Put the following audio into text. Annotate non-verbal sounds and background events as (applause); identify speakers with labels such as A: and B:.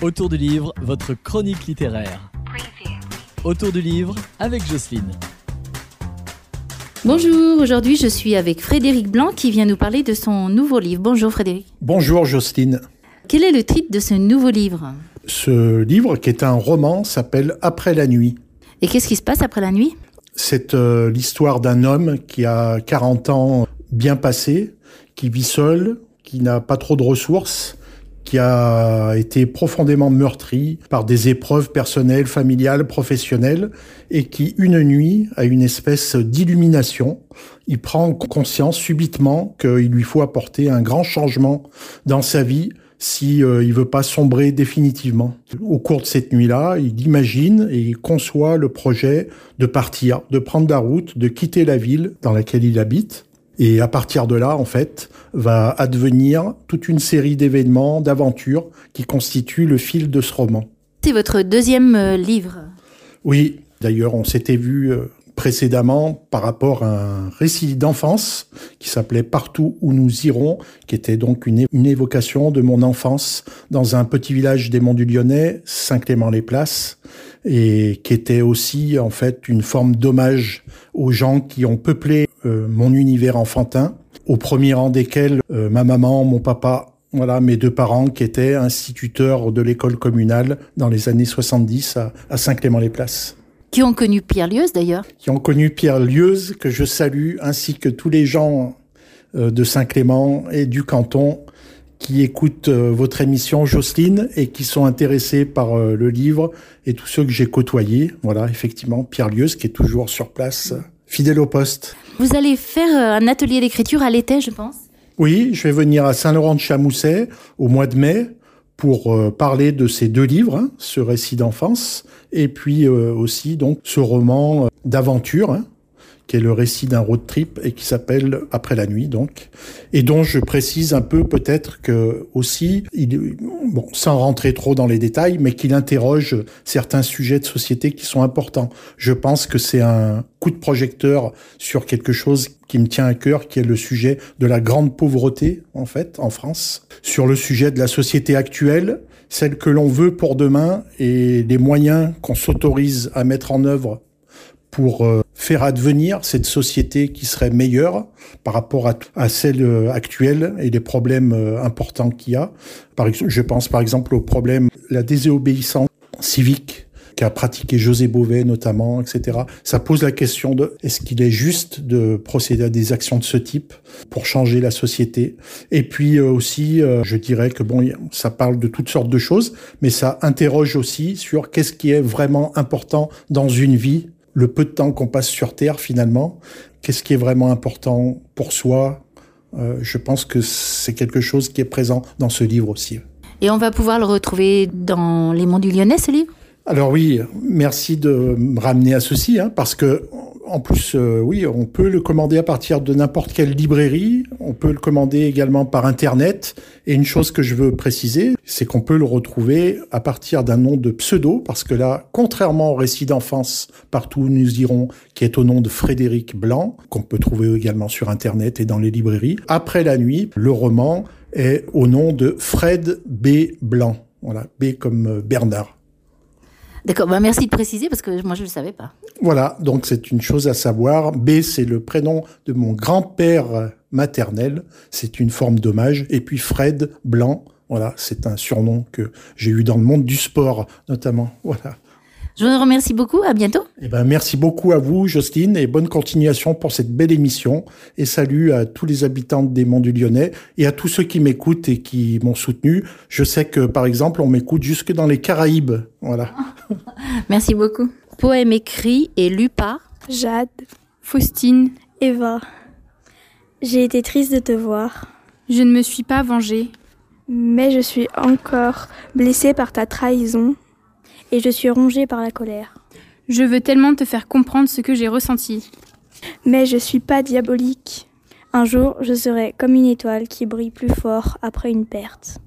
A: Autour du livre, votre chronique littéraire. Autour du livre avec Jocelyne.
B: Bonjour, aujourd'hui je suis avec Frédéric Blanc qui vient nous parler de son nouveau livre. Bonjour Frédéric.
C: Bonjour Jocelyne.
B: Quel est le titre de ce nouveau livre?
C: Ce livre, qui est un roman, s'appelle Après la nuit.
B: Et qu'est-ce qui se passe après la nuit?
C: C'est euh, l'histoire d'un homme qui a 40 ans bien passés, qui vit seul, qui n'a pas trop de ressources, qui a été profondément meurtri par des épreuves personnelles, familiales, professionnelles, et qui, une nuit, a une espèce d'illumination. Il prend conscience subitement qu'il lui faut apporter un grand changement dans sa vie si euh, il veut pas sombrer définitivement. Au cours de cette nuit-là, il imagine et il conçoit le projet de partir, de prendre la route, de quitter la ville dans laquelle il habite et à partir de là, en fait, va advenir toute une série d'événements, d'aventures qui constituent le fil de ce roman.
B: C'est votre deuxième euh, livre.
C: Oui, d'ailleurs, on s'était vu euh, précédemment par rapport à un récit d'enfance qui s'appelait Partout où nous irons, qui était donc une, une, évocation de mon enfance dans un petit village des Monts du Lyonnais, Saint-Clément-les-Places, et qui était aussi en fait une forme d'hommage aux gens qui ont peuplé mon univers enfantin, au premier rang desquels euh, ma maman, mon papa, voilà mes deux parents qui étaient instituteurs de l'école communale dans les années 70 à, à Saint-Clément-les-Places.
B: Qui ont connu Pierre Lieuse d'ailleurs
C: Qui ont connu Pierre Lieuse, que je salue, ainsi que tous les gens euh, de Saint-Clément et du canton qui écoutent votre émission Jocelyne et qui sont intéressés par le livre et tous ceux que j'ai côtoyés. Voilà, effectivement, Pierre Lieuse qui est toujours sur place, fidèle au poste.
B: Vous allez faire euh, un atelier d'écriture à l'été, je pense
C: Oui, je vais venir à Saint-Laurent-de-Chamousset au mois de mai pour euh, parler de ces deux livres, hein, ce récit d'enfance, et puis euh, aussi donc ce roman d'aventure, hein, qui est le récit d'un road trip et qui s'appelle Après la nuit, donc, et dont je précise un peu peut-être que aussi, il, bon, sans rentrer trop dans les détails, mais qu'il interroge certains sujets de société qui sont importants. Je pense que c'est un coup de projecteur sur quelque chose qui me tient à cœur, qui est le sujet de la grande pauvreté, en fait, en France, sur le sujet de la société actuelle, celle que l'on veut pour demain et les moyens qu'on s'autorise à mettre en œuvre pour euh, faire advenir cette société qui serait meilleure par rapport à, à celle euh, actuelle et les problèmes euh, importants qu'il y a. Par je pense par exemple au problème la désobéissance civique qu'a pratiqué José Bové notamment, etc. Ça pose la question de est-ce qu'il est juste de procéder à des actions de ce type pour changer la société? Et puis aussi, je dirais que bon, ça parle de toutes sortes de choses, mais ça interroge aussi sur qu'est-ce qui est vraiment important dans une vie le peu de temps qu'on passe sur Terre finalement, qu'est-ce qui est vraiment important pour soi? Euh, Je pense que c'est quelque chose qui est présent dans ce livre aussi.
B: Et on va pouvoir le retrouver dans Les Monts du Lyonnais, ce livre?
C: Alors oui, merci de me ramener à ceci, hein, parce que en plus, euh, oui, on peut le commander à partir de n'importe quelle librairie. On peut le commander également par Internet. Et une chose que je veux préciser, c'est qu'on peut le retrouver à partir d'un nom de pseudo, parce que là, contrairement au récit d'enfance Partout où nous irons, qui est au nom de Frédéric Blanc, qu'on peut trouver également sur Internet et dans les librairies, après la nuit, le roman est au nom de Fred B. Blanc. Voilà, B comme Bernard.
B: D'accord, bah merci de préciser parce que moi je ne le savais pas.
C: Voilà, donc c'est une chose à savoir. B, c'est le prénom de mon grand-père maternel, c'est une forme d'hommage. Et puis Fred Blanc, voilà, c'est un surnom que j'ai eu dans le monde du sport notamment. Voilà.
B: Je vous remercie beaucoup. À bientôt.
C: Eh ben, merci beaucoup à vous, Jocelyne, et bonne continuation pour cette belle émission. Et salut à tous les habitants des Monts du Lyonnais et à tous ceux qui m'écoutent et qui m'ont soutenu. Je sais que, par exemple, on m'écoute jusque dans les Caraïbes. Voilà. (laughs)
B: merci beaucoup. Poème écrit et lu par
D: Jade, Faustine, Eva. J'ai été triste de te voir.
E: Je ne me suis pas vengée.
D: Mais je suis encore blessée par ta trahison et je suis rongée par la colère.
E: Je veux tellement te faire comprendre ce que j'ai ressenti.
D: Mais je suis pas diabolique. Un jour, je serai comme une étoile qui brille plus fort après une perte.